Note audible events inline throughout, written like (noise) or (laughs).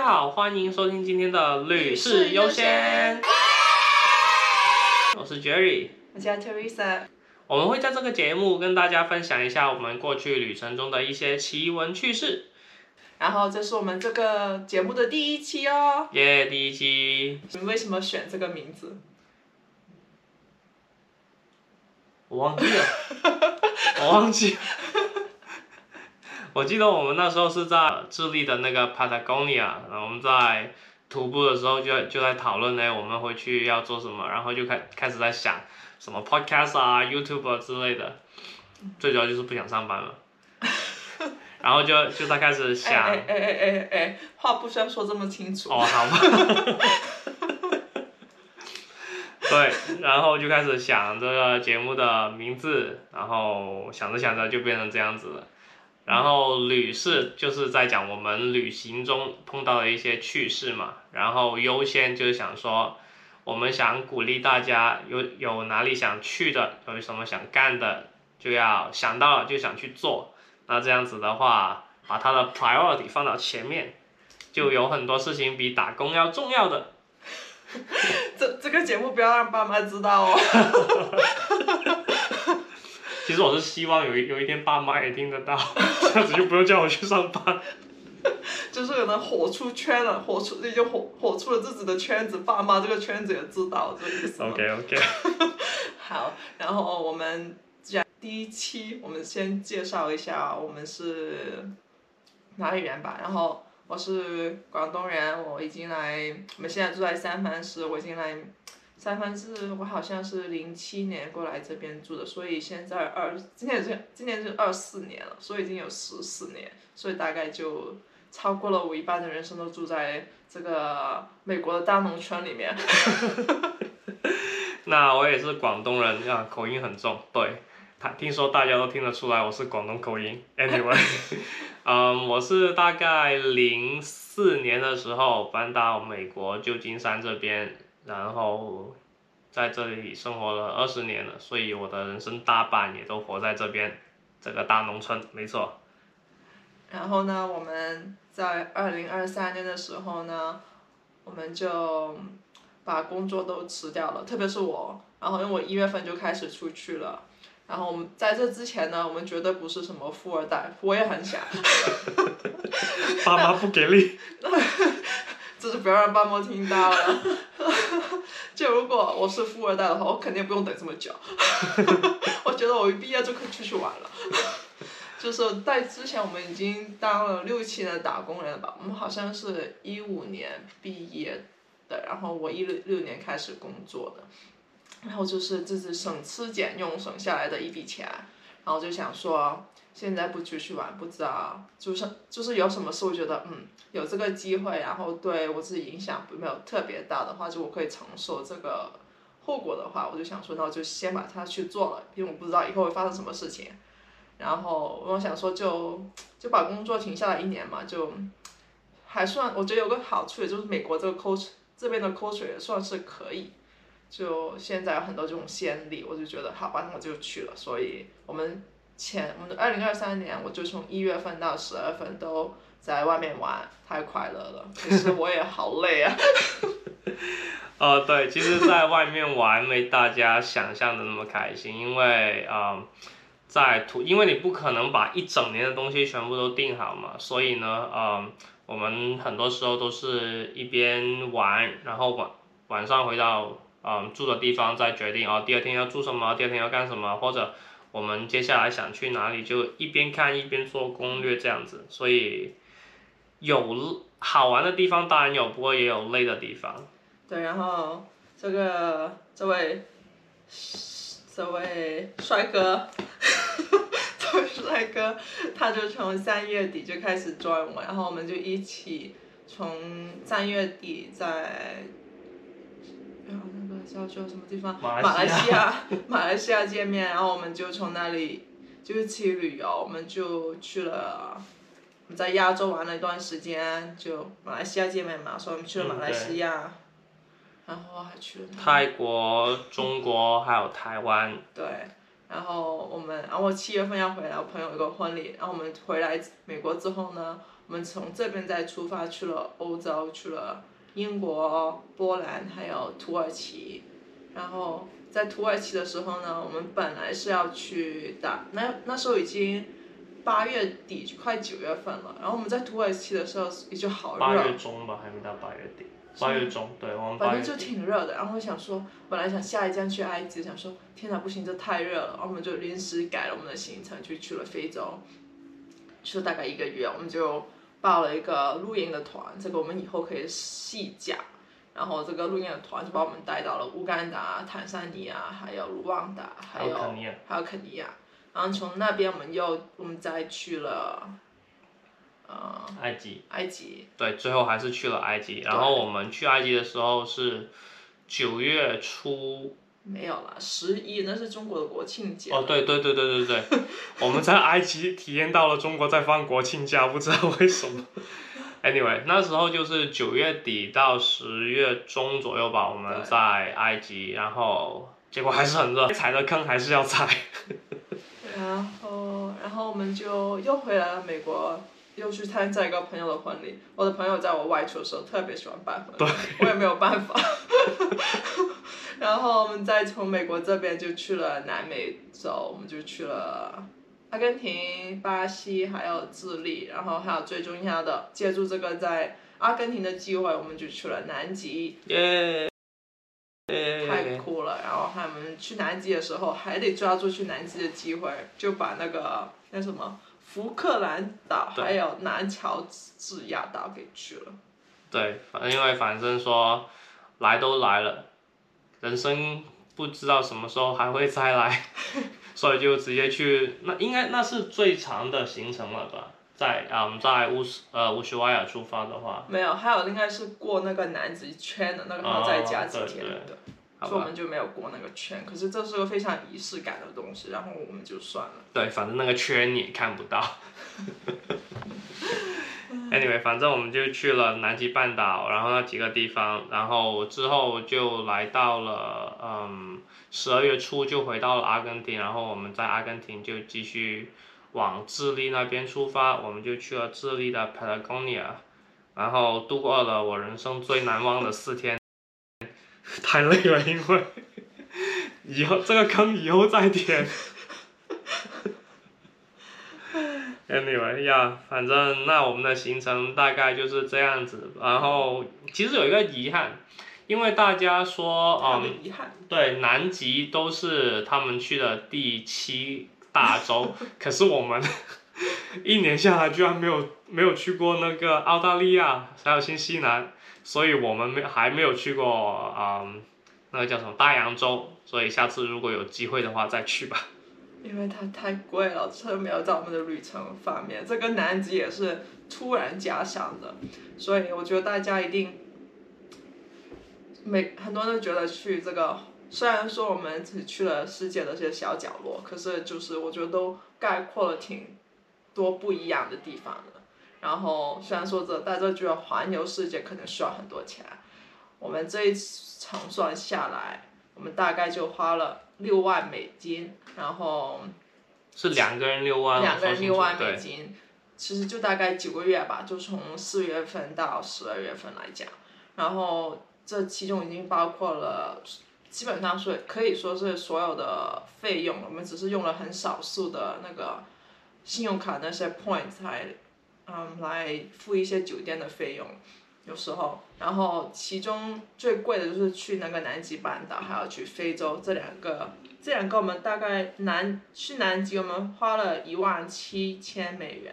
家好，欢迎收听今天的《女士优先》，我是 Jerry，我叫 Teresa。我们会在这个节目跟大家分享一下我们过去旅程中的一些奇闻趣事。然后这是我们这个节目的第一期哦。耶，第一期。你为什么选这个名字？我忘记了，我忘记。(laughs) 我记得我们那时候是在智利的那个 Patagonia，然后我们在徒步的时候就就在讨论呢，我们回去要做什么，然后就开开始在想什么 podcast 啊、YouTube 之类的，最主要就是不想上班了，(laughs) 然后就就在开始想，哎哎哎哎哎，话不需要说这么清楚。哦，好吧。(laughs) 对，然后就开始想这个节目的名字，然后想着想着就变成这样子了。然后旅事就是在讲我们旅行中碰到的一些趣事嘛，然后优先就是想说，我们想鼓励大家有有哪里想去的，有什么想干的，就要想到了就想去做。那这样子的话，把它的 priority 放到前面，就有很多事情比打工要重要的。(laughs) 这这个节目不要让爸妈知道哦。(laughs) 其实我是希望有一有一天爸妈也听得到，(laughs) 这样子就不用叫我去上班。(laughs) 就是可能火出圈了，火出已经火火出了自己的圈子，爸妈这个圈子也知道这个意思 OK OK。(laughs) 好，然后我们讲第一期，我们先介绍一下我们是哪里人吧。然后我是广东人，我已经来，我们现在住在三藩市，我已经来。三藩市，我好像是零七年过来这边住的，所以现在二今年是今年是二四年了，所以已经有十四年，所以大概就超过了我一半的人生都住在这个美国的大农村里面。(laughs) 那我也是广东人啊，口音很重，对，他听说大家都听得出来我是广东口音。Anyway，(laughs) 嗯，我是大概零四年的时候搬到美国旧金山这边。然后在这里生活了二十年了，所以我的人生大半也都活在这边，这个大农村，没错。然后呢，我们在二零二三年的时候呢，我们就把工作都辞掉了，特别是我，然后因为我一月份就开始出去了。然后我们在这之前呢，我们绝对不是什么富二代，我也很想。(laughs) 爸妈不给力。(laughs) 就是不要让爸妈听到了。(laughs) 就如果我是富二代的话，我肯定不用等这么久。(laughs) 我觉得我一毕业就可以出去玩了。(laughs) 就是在之前，我们已经当了六七年的打工人了吧？我们好像是一五年毕业的，然后我一六六年开始工作的，然后就是自己省吃俭用省下来的一笔钱，然后就想说。现在不出去玩，不知道，就是就是有什么事，我觉得嗯，有这个机会，然后对我自己影响没有特别大的话，就我可以承受这个后果的话，我就想说，那我就先把它去做了，因为我不知道以后会发生什么事情。然后我想说，就就把工作停下来一年嘛，就还算，我觉得有个好处，也就是美国这个 culture 这边的 culture 也算是可以。就现在有很多这种先例，我就觉得好吧，那我就去了。所以我们。前我们的二零二三年，我就从一月份到十月份都在外面玩，太快乐了。其实我也好累啊。呃，(laughs) 对，其实，在外面玩没大家想象的那么开心，因为啊，在图，因为你不可能把一整年的东西全部都定好嘛，所以呢，呃，我们很多时候都是一边玩，然后晚晚上回到嗯住的地方再决定哦，第二天要住什么，第二天要干什么，或者。我们接下来想去哪里，就一边看一边做攻略这样子，所以有好玩的地方当然有，不过也有累的地方。对，然后这个这位这位帅哥，(laughs) 这位帅哥，他就从三月底就开始 join 我，然后我们就一起从三月底在。叫叫什么地方？马来西亚，(laughs) 马来西亚见面，然后我们就从那里就一起旅游，我们就去了，我们在亚洲玩了一段时间，就马来西亚见面嘛，所以我们去了马来西亚，然后还去了泰国、中国还有台湾。对，然后我们，然后我七月份要回来，我朋友有个婚礼，然后我们回来美国之后呢，我们从这边再出发去了欧洲，去了英国、波兰还有土耳其，然后在土耳其的时候呢，我们本来是要去打，那那时候已经八月底快九月份了，然后我们在土耳其的时候也就好热，八月中吧，还没到八月底。八月中，对，我们反正就挺热的。然后我想说，本来想下一站去埃及，想说天哪，不行，这太热了。然后我们就临时改了我们的行程，就去了非洲，去了大概一个月。我们就报了一个露营的团，这个我们以后可以细讲。然后这个露营的团就把我们带到了乌干达、坦桑尼亚，还有卢旺达，还有肯尼亚。还有肯尼亚。然后从那边我们又我们再去了，呃，埃及。埃及。对，最后还是去了埃及。然后我们去埃及的时候是九月初。没有啦，十一那是中国的国庆节。哦，对对对对对对，(laughs) 我们在埃及体验到了中国在放国庆假，不知道为什么。Anyway，那时候就是九月底到十月中左右吧，我们在埃及，然后结果还是很热，踩的坑还是要踩。(laughs) 然后，然后我们就又回来了美国，又去参加一个朋友的婚礼。我的朋友在我外出的时候特别喜欢办婚礼，我也没有办法。(laughs) 然后我们再从美国这边就去了南美洲，我们就去了阿根廷、巴西还有智利，然后还有最重要的，借助这个在阿根廷的机会，我们就去了南极。耶！太酷了！然后他们去南极的时候，还得抓住去南极的机会，就把那个那什么福克兰岛还有南乔治亚岛给去了。对，反正因为反正说来都来了，人生不知道什么时候还会再来，(laughs) 所以就直接去。那应该那是最长的行程了吧？在啊，我嗯，在乌斯呃乌斯瓦亚出发的话，没有，还有应该是过那个南极圈的那个，然后再加几天的，所以我们就没有过那个圈。可是这是个非常仪式感的东西，然后我们就算了。对，反正那个圈你也看不到。(laughs) Anyway，反正我们就去了南极半岛，然后那几个地方，然后之后就来到了嗯十二月初就回到了阿根廷，然后我们在阿根廷就继续。往智利那边出发，我们就去了智利的 Patagonia，然后度过了我人生最难忘的四天，太累了，因为以后这个坑以后再填。Anyway 呀，反正那我们的行程大概就是这样子，然后其实有一个遗憾，因为大家说嗯，对南极都是他们去的第七。大洲，可是我们一年下来居然没有没有去过那个澳大利亚，还有新西兰，所以我们没还没有去过啊，那个叫什么大洋洲，所以下次如果有机会的话再去吧。因为它太贵了，车没有在我们的旅程方面，这个南极也是突然加上的，所以我觉得大家一定，每很多人都觉得去这个。虽然说我们只去了世界的这些小角落，可是就是我觉得都概括了挺多不一样的地方的。然后虽然说这在这就要环游世界可能需要很多钱，我们这一场算下来，我们大概就花了六万美金，然后是两个人六万，两个人六万美金，其实就大概九个月吧，就从四月份到十二月份来讲，然后这其中已经包括了。基本上是可以说是所有的费用，我们只是用了很少数的那个信用卡那些 points 来，嗯，来付一些酒店的费用，有时候，然后其中最贵的就是去那个南极半岛，还要去非洲这两个，这两个我们大概南去南极我们花了一万七千美元，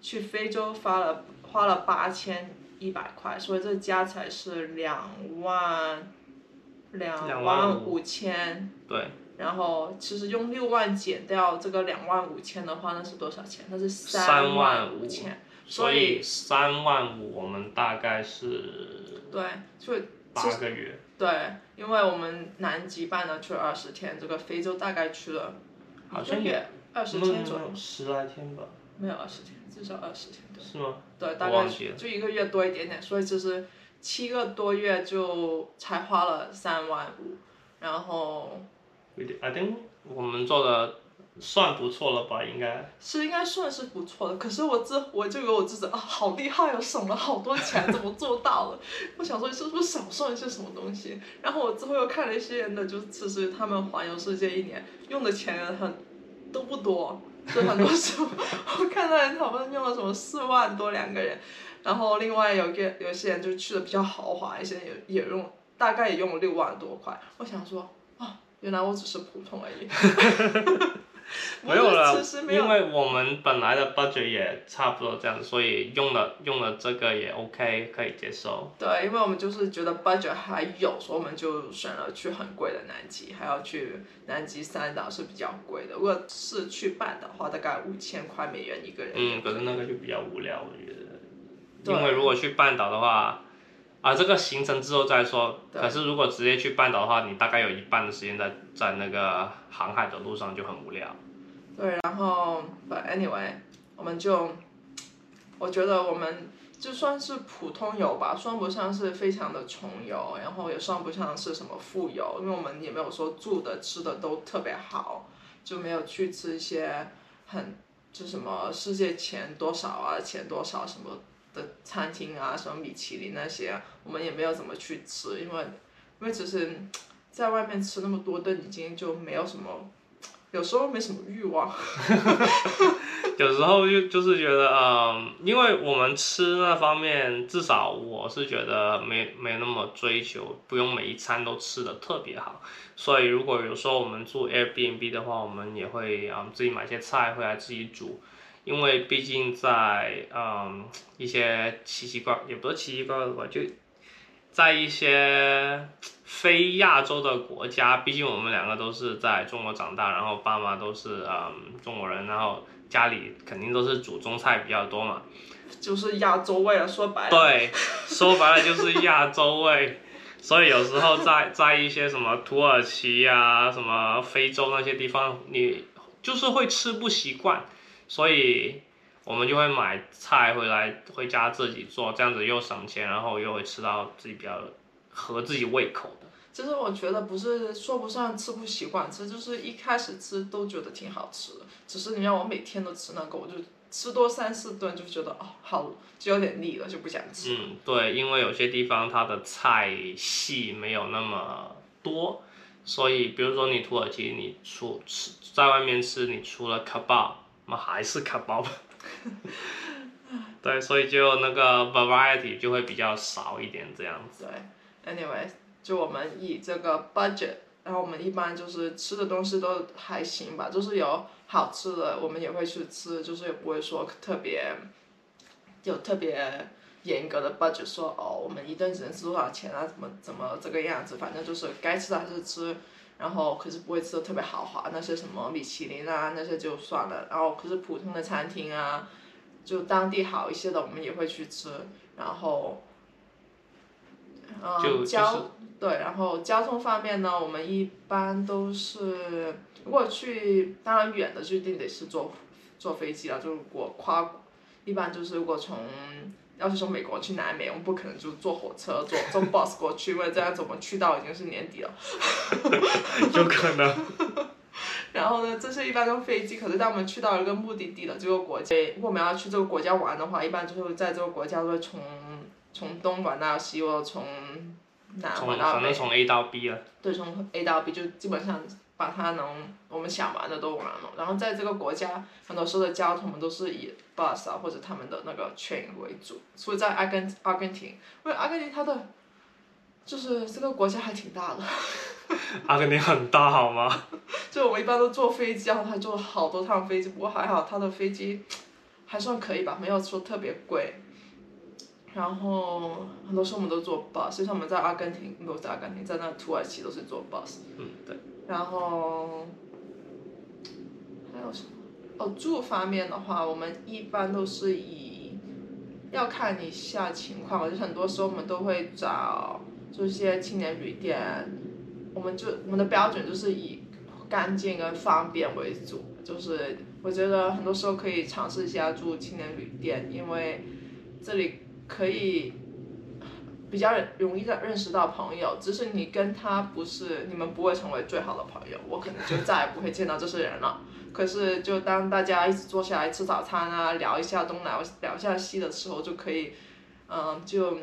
去非洲花了花了八千一百块，所以这加起来是两万。两万五千，对，然后其实用六万减掉这个两万五千的话，那是多少钱？那是三万五千，所以三万五我们大概是对，就八个月。对，因为我们南极半岛去了二十天，这个非洲大概去了好像也二十天左右，十来天吧。没有二十天，至少二十天对。是吗？对，大概就一个月多一点点，所以其实。七个多月就才花了三万五，然后，I think 我们做的算不错了吧？应该。是应该算是不错的，可是我这我就有我自己啊，好厉害哦，省了好多钱，怎么做到了？(laughs) 我想说是不是少算一些什么东西？然后我之后又看了一些人的，就其实他们环游世界一年用的钱很都不多，就很多时候 (laughs) 我看到人讨论用了什么四万多两个人，然后另外有个有些人就去的比较豪华一些人，也也用大概也用了六万多块。我想说啊，原来我只是普通而已。(laughs) (laughs) 没有了因为我们本来的 budget 也差不多这样，所以用了用了这个也 OK，可以接受。对，因为我们就是觉得 budget 还有，所以我们就选了去很贵的南极，还要去南极三岛是比较贵的。如果是去半岛的话，大概五千块美元一个人。嗯，可是那个就比较无聊，我觉得。因为如果去半岛的话，啊，这个行程之后再说。可是如果直接去半岛的话，你大概有一半的时间在在那个航海的路上就很无聊。对，然后，but anyway，我们就，我觉得我们就算是普通游吧，算不上是非常的穷游，然后也算不上是什么富游，因为我们也没有说住的吃的都特别好，就没有去吃一些很就什么世界前多少啊，前多少什么的餐厅啊，什么米其林那些，我们也没有怎么去吃，因为因为只是在外面吃那么多顿，已经就没有什么。有时候没什么欲望，(laughs) 有时候就就是觉得，嗯，因为我们吃那方面，至少我是觉得没没那么追求，不用每一餐都吃的特别好。所以如果有时候我们住 Airbnb 的话，我们也会嗯自己买些菜回来自己煮，因为毕竟在嗯一些奇奇怪也不是奇奇怪怪的吧，就在一些非亚洲的国家，毕竟我们两个都是在中国长大，然后爸妈都是嗯中国人，然后家里肯定都是煮中菜比较多嘛。就是亚洲味了。说白了，对，(laughs) 说白了就是亚洲味。所以有时候在在一些什么土耳其呀、什么非洲那些地方，你就是会吃不习惯，所以我们就会买菜回来回家自己做，这样子又省钱，然后又会吃到自己比较合自己胃口的。其实我觉得不是说不上吃不习惯吃，就是一开始吃都觉得挺好吃的，只是你让我每天都吃那个，我就吃多三四顿就觉得哦好，就有点腻了，就不想吃。嗯，对，因为有些地方它的菜系没有那么多，所以比如说你土耳其，你出吃在外面吃，你除了 kebab，我们还是 kebab。(laughs) 对，所以就那个 variety 就会比较少一点这样子。对，anyways，就我们以这个 budget，然后我们一般就是吃的东西都还行吧，就是有好吃的我们也会去吃，就是也不会说特别有特别严格的 budget 说哦，我们一顿只能吃多少钱啊，怎么怎么这个样子，反正就是该吃的还是吃。然后可是不会吃的特别豪华，那些什么米其林啊那些就算了。然后可是普通的餐厅啊，就当地好一些的我们也会去吃。然后，就嗯，交对，然后交通方面呢，我们一般都是如果去当然远的就一定得是坐坐飞机了，就如果跨，一般就是如果从要是从美国去南美，我们不可能就坐火车坐 (laughs) 坐 bus 过去，因为这样子我们去到已经是年底了。(laughs) 有可能。(laughs) 然后呢，这是一般都飞机，可是当我们去到一个目的地的这个国家，如果我们要去这个国家玩的话，一般就是在这个国家会从从东玩到西，或者从南从玩到北。反正从 A 到 B 了。对，从 A 到 B 就基本上把它能我们想玩的都玩了。然后在这个国家，很多时候的交通我们都是以 bus 啊或者他们的那个 train 为主。所以在阿根阿根廷，因为阿根廷它的就是这个国家还挺大的，(laughs) 阿根廷很大好吗？就我们一般都坐飞机，然后他坐好多趟飞机。不过还好，他的飞机还算可以吧，没有说特别贵。然后很多时候我们都坐 bus，就像我们在阿根廷，不是在阿根廷，在那土耳其都是坐 bus。嗯，对。然后还有什么？哦，住方面的话，我们一般都是以要看一下情况，就很多时候我们都会找这些青年旅店，我们就我们的标准就是以干净跟方便为主，就是我觉得很多时候可以尝试一下住青年旅店，因为这里可以比较容易的认识到朋友，只是你跟他不是，你们不会成为最好的朋友，我可能就再也不会见到这些人了。可是就当大家一起坐下来吃早餐啊，聊一下东聊聊一下西的时候，就可以，嗯，就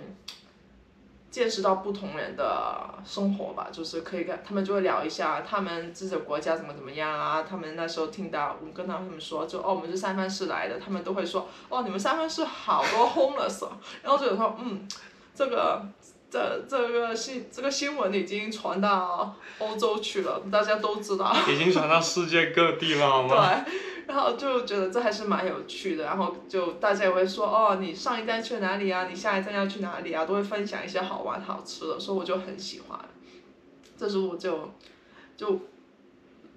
见识到不同人的生活吧，就是可以跟他们就会聊一下他们自己的国家怎么怎么样啊，他们那时候听到我跟他们说，就哦我们是三藩市来的，他们都会说哦你们三藩市好多 homeless，然后就有说嗯。这个这这个新这个新闻已经传到欧洲去了，大家都知道。已经传到世界各地了，好吗？对，然后就觉得这还是蛮有趣的，然后就大家也会说哦，你上一站去哪里啊？你下一站要去哪里啊？都会分享一些好玩好吃的，所以我就很喜欢。这时候我就就，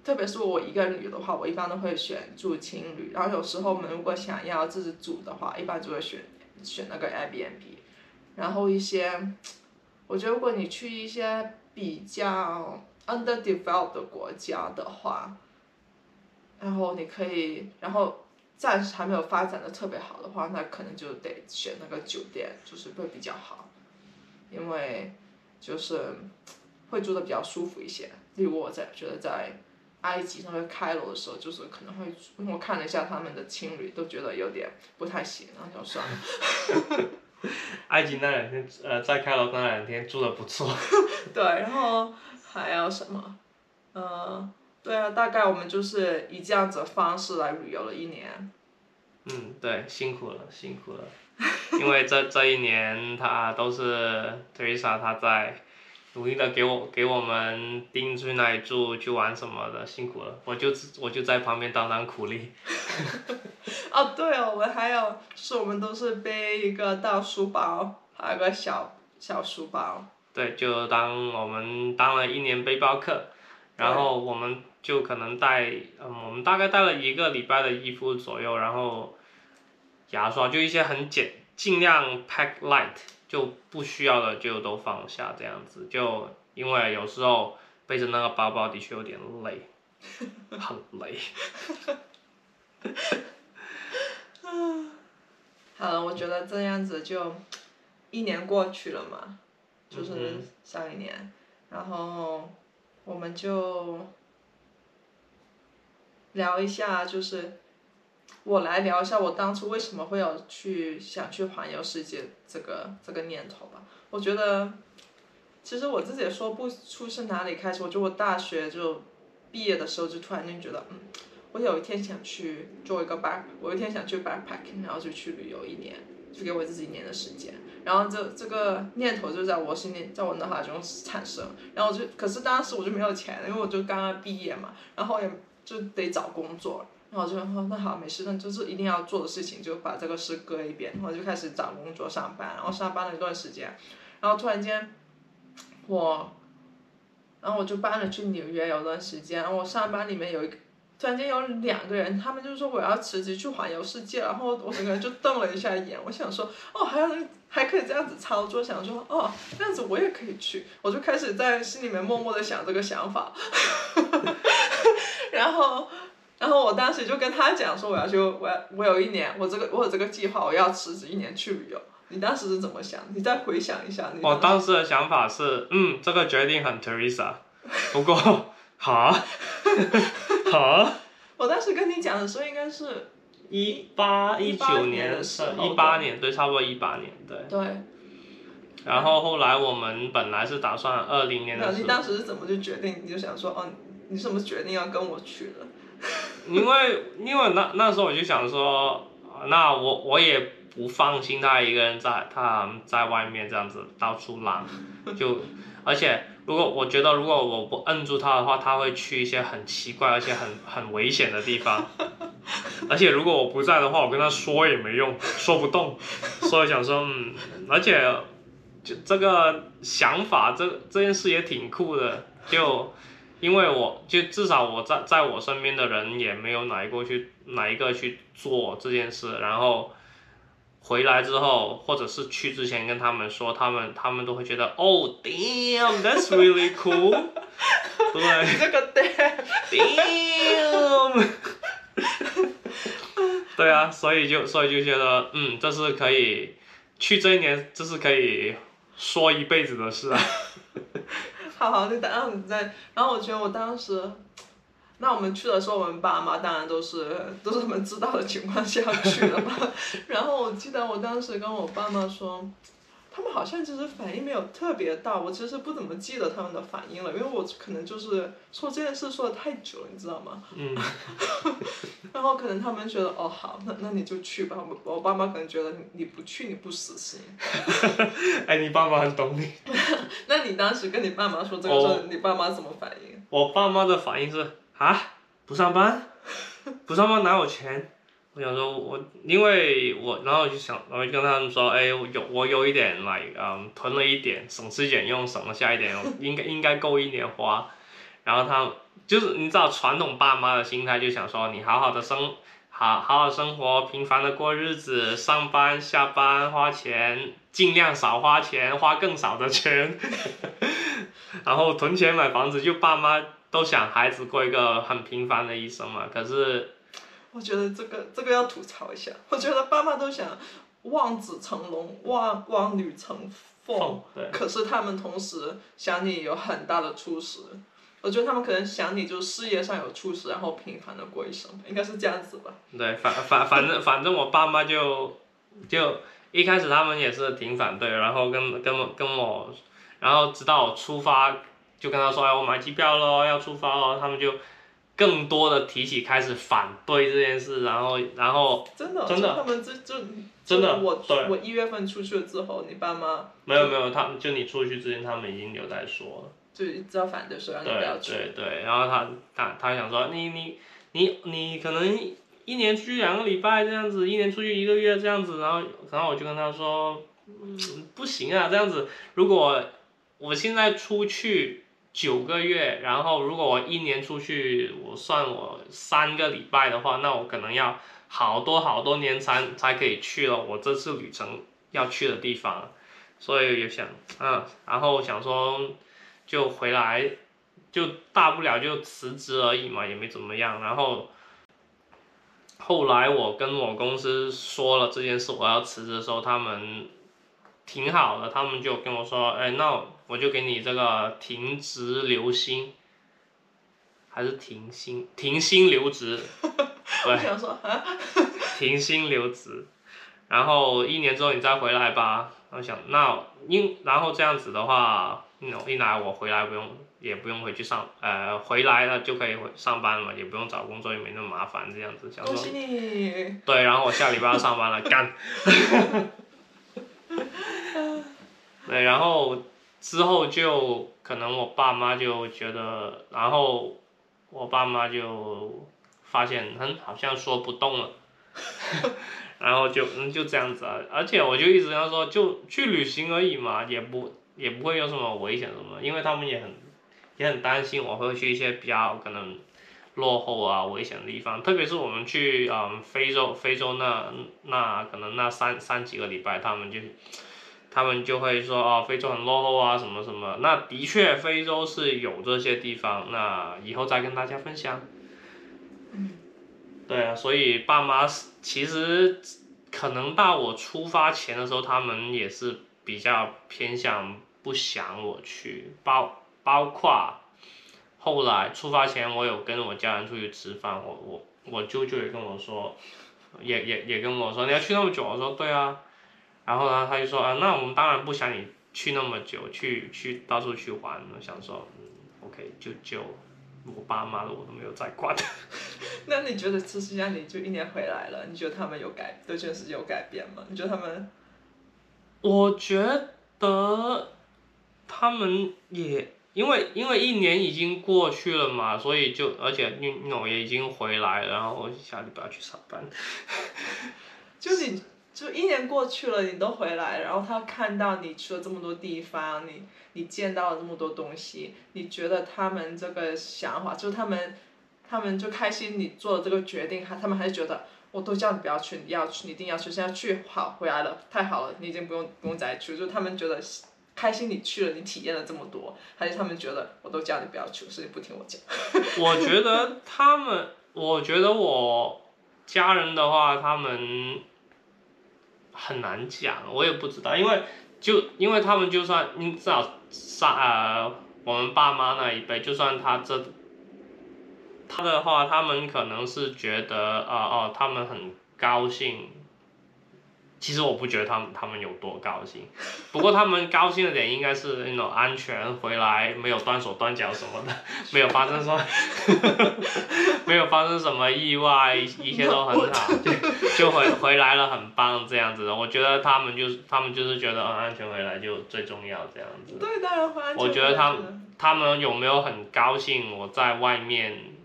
特别是我一个人旅游的话，我一般都会选住青旅，然后有时候我们如果想要自己住的话，一般就会选选那个 Airbnb。然后一些，我觉得如果你去一些比较 underdeveloped 的国家的话，然后你可以，然后暂时还没有发展的特别好的话，那可能就得选那个酒店，就是会比较好，因为就是会住的比较舒服一些。例如我在觉得在埃及那个开罗的时候，就是可能会，我看了一下他们的情侣，都觉得有点不太行，然后就算了。(laughs) (laughs) 埃及那两天，呃，在开罗那两天住的不错。(laughs) 对，然后还有什么？嗯，对啊，大概我们就是以这样子的方式来旅游了一年。嗯，对，辛苦了，辛苦了，(laughs) 因为这这一年他都是 Teresa 他在。努力的给我给我们定去哪里住去玩什么的辛苦了，我就我就在旁边当当苦力。(laughs) 哦对哦，我们还有是我们都是背一个大书包，还有个小小书包。对，就当我们当了一年背包客，然后我们就可能带嗯，我们大概带了一个礼拜的衣服左右，然后牙刷就一些很简，尽量 pack light。就不需要的就都放下，这样子就因为有时候背着那个包包的确有点累，很累。(laughs) 好了，我觉得这样子就一年过去了嘛，就是上一年，然后我们就聊一下，就是。我来聊一下我当初为什么会有去想去环游世界这个这个念头吧。我觉得，其实我自己也说不出是哪里开始。我觉得我大学就毕业的时候就突然间觉得，嗯，我有一天想去做一个 back，我有一天想去 backpacking，然后就去旅游一年，就给我自己一年的时间。然后这这个念头就在我心里，在我脑海中产生。然后就，可是当时我就没有钱，因为我就刚刚毕业嘛，然后也就得找工作。然后我就说那好没事，那就是一定要做的事情，就把这个事搁一边，然后就开始找工作上班，然后上班了一段时间，然后突然间，我，然后我就搬了去纽约有段时间，然后我上班里面有一个，突然间有两个人，他们就说我要辞职去环游世界，然后我整个人就瞪了一下眼，我想说哦还要还可以这样子操作，想说哦这样子我也可以去，我就开始在心里面默默的想这个想法，(laughs) 然后。然后我当时就跟他讲说我要去，我要我有一年，我这个我有这个计划，我要辞职一年去旅游。你当时是怎么想？你再回想一下。我当时的想法是，嗯，这个决定很 Teresa，不过，(laughs) 好，(laughs) 好。我当时跟你讲的时候应该是，一八一九年的时候，一八年对，差不多一八年对。对。然后后来我们本来是打算二零年的。你当时是怎么就决定？你就想说，哦，你什么决定要跟我去的？(laughs) 因为因为那那时候我就想说，那我我也不放心他一个人在他在外面这样子到处浪，就而且如果我觉得如果我不摁住他的话，他会去一些很奇怪而且很很危险的地方，(laughs) 而且如果我不在的话，我跟他说也没用，说不动，所以想说，嗯，而且就这个想法，这这件事也挺酷的，就。因为我就至少我在在我身边的人也没有哪一个去哪一个去做这件事，然后回来之后或者是去之前跟他们说，他们他们都会觉得，Oh damn, that's really cool。(laughs) 对，这个 damn，damn。对啊，所以就所以就觉得，嗯，这是可以去这一年，这是可以说一辈子的事啊。好好，你然后你在，然后我觉得我当时，那我们去的时候，我们爸妈当然都是都是他们知道的情况下去的嘛。(laughs) 然后我记得我当时跟我爸妈说，他们好像其实反应没有特别大，我其实不怎么记得他们的反应了，因为我可能就是说这件事说的太久了，你知道吗？嗯，(laughs) 然后可能他们觉得哦好，那那你就去吧。我我爸妈可能觉得你你不去你不死心。(laughs) 哎，你爸妈很懂你。(laughs) 那你当时跟你爸妈说这个事，哦你爸妈怎么反应？我爸妈的反应是啊，不上班，(laughs) 不上班哪有钱？我想说我，因为我，然后我就想，然后就跟他们说，哎，我有我有一点嗯，囤了一点，省吃俭用，省了下一点，应该 (laughs) 应该够一年花。然后他就是你知道传统爸妈的心态，就想说你好好的生，好好好生活，平凡的过日子，上班下班花钱，尽量少花钱，花更少的钱。(laughs) 然后存钱买房子，就爸妈都想孩子过一个很平凡的一生嘛。可是，我觉得这个这个要吐槽一下，我觉得爸妈都想望子成龙，望望女成凤，对可是他们同时想你有很大的出息。我觉得他们可能想你就事业上有出息，然后平凡的过一生，应该是这样子吧。对，反反反正反正我爸妈就就一开始他们也是挺反对，然后跟跟我跟我，然后直到我出发，就跟他说，哎，我买机票喽，要出发喽，他们就更多的提起开始反对这件事，然后然后真的，真的他们这就真的我对我一月份出去了之后，你爸妈没有没有，他们就你出去之前，他们已经有在说了。就一直要反对说让你不要对去。对对，然后他他他想说你你你你可能一年出去两个礼拜这样子，一年出去一个月这样子，然后然后我就跟他说，嗯，不行啊，这样子，如果我现在出去九个月，然后如果我一年出去，我算我三个礼拜的话，那我可能要好多好多年才才可以去了我这次旅程要去的地方，所以也想，嗯，然后想说。就回来，就大不了就辞职而已嘛，也没怎么样。然后后来我跟我公司说了这件事，我要辞职的时候，他们挺好的，他们就跟我说，哎，那我就给你这个停职留薪，还是停薪停薪留职，我想说啊，停薪留职，然后一年之后你再回来吧。我想那因然后这样子的话。一来我回来不用，也不用回去上，呃，回来了就可以回上班了，也不用找工作，也没那么麻烦，这样子。想恭喜你！对，然后我下礼拜要上班了，干。(laughs) 对，然后之后就可能我爸妈就觉得，然后我爸妈就发现，嗯，好像说不动了，(laughs) 然后就嗯就这样子啊，而且我就一直跟他说，就去旅行而已嘛，也不。也不会有什么危险什么，因为他们也很也很担心我会去一些比较可能落后啊危险的地方，特别是我们去嗯非洲非洲那那可能那三三几个礼拜，他们就他们就会说哦非洲很落后啊什么什么，那的确非洲是有这些地方，那以后再跟大家分享。对啊，所以爸妈其实可能到我出发前的时候，他们也是比较偏向。不想我去，包包括后来出发前，我有跟我家人出去吃饭，我我我舅舅也跟我说，也也也跟我说你要去那么久，我说对啊，然后呢他就说啊，那我们当然不想你去那么久，去去到处去玩，我想说嗯，OK 就就我爸妈的我都没有再管。(laughs) 那你觉得这实际上你就一年回来了，你觉得他们有改对这件事有改变吗？你觉得他们？我觉得。他们也因为因为一年已经过去了嘛，所以就而且运我也已经回来，然后我下礼拜要去上班。(laughs) 就你就一年过去了，你都回来，然后他看到你去了这么多地方，你你见到了这么多东西，你觉得他们这个想法，就他们他们就开心你做了这个决定，还他们还是觉得我都叫你不要去，你要去，你一定要去，现在去好回来了，太好了，你已经不用不用再去，就他们觉得。开心你去了，你体验了这么多，还是他们觉得我都叫你不要去，是你不听我讲。(laughs) 我觉得他们，我觉得我家人的话，他们很难讲，我也不知道，因为就因为他们就算你至少上呃我们爸妈那一辈，就算他这他的话，他们可能是觉得啊哦，他们很高兴。其实我不觉得他们他们有多高兴，不过他们高兴的点应该是那种安全回来，没有断手断脚什么的，没有发生什么，(laughs) 没有发生什么意外，一切都很好，就就回回来了，很棒这样子的。我觉得他们就是他们就是觉得嗯安全回来就最重要这样子。对，当然我觉得他们他们有没有很高兴我在外面，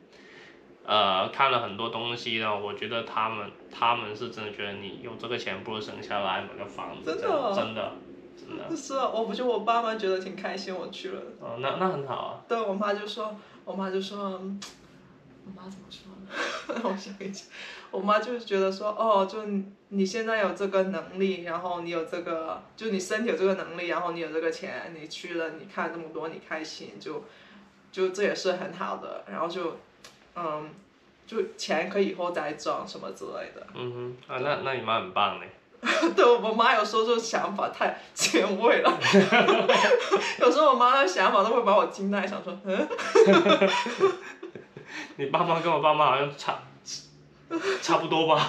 呃，看了很多东西呢？我觉得他们他们是真的觉得你有这个钱，不如省下来买个房子，真的真的真的。是啊，我不就我爸妈觉得挺开心，我去了。哦，那那很好啊。对我妈就说，我妈就说，嗯我妈怎么说呢？(laughs) 我想一下，我妈就是觉得说，哦，就你你现在有这个能力，然后你有这个，就你身体有这个能力，然后你有这个钱，你去了，你看这么多，你开心，就就这也是很好的，然后就，嗯，就钱可以以后再赚什么之类的。嗯哼，啊，那那你妈很棒呢。(laughs) 对我妈有时候这想法太前卫了，(laughs) 有时候我妈的想法都会把我惊呆，想说，嗯，(laughs) 你爸妈跟我爸妈好像差差不多吧？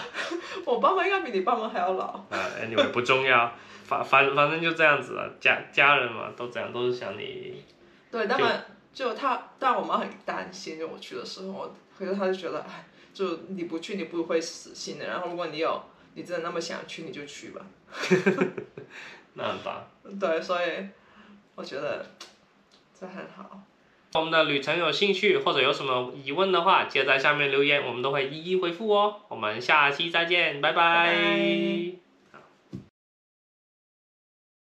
我爸妈应该比你爸妈还要老。啊，anyway 不重要，反反反正就这样子了，家家人嘛都这样，都是想你。对，他们就他，但我妈很担心，就我去的时候，可是她就觉得，哎，就你不去，你不会死心的。然后如果你有，你真的那么想去，你就去吧。(laughs) 那很棒。对，所以我觉得这很好。我们的旅程有兴趣或者有什么疑问的话，记得在下面留言，我们都会一一回复哦。我们下期再见，拜拜拜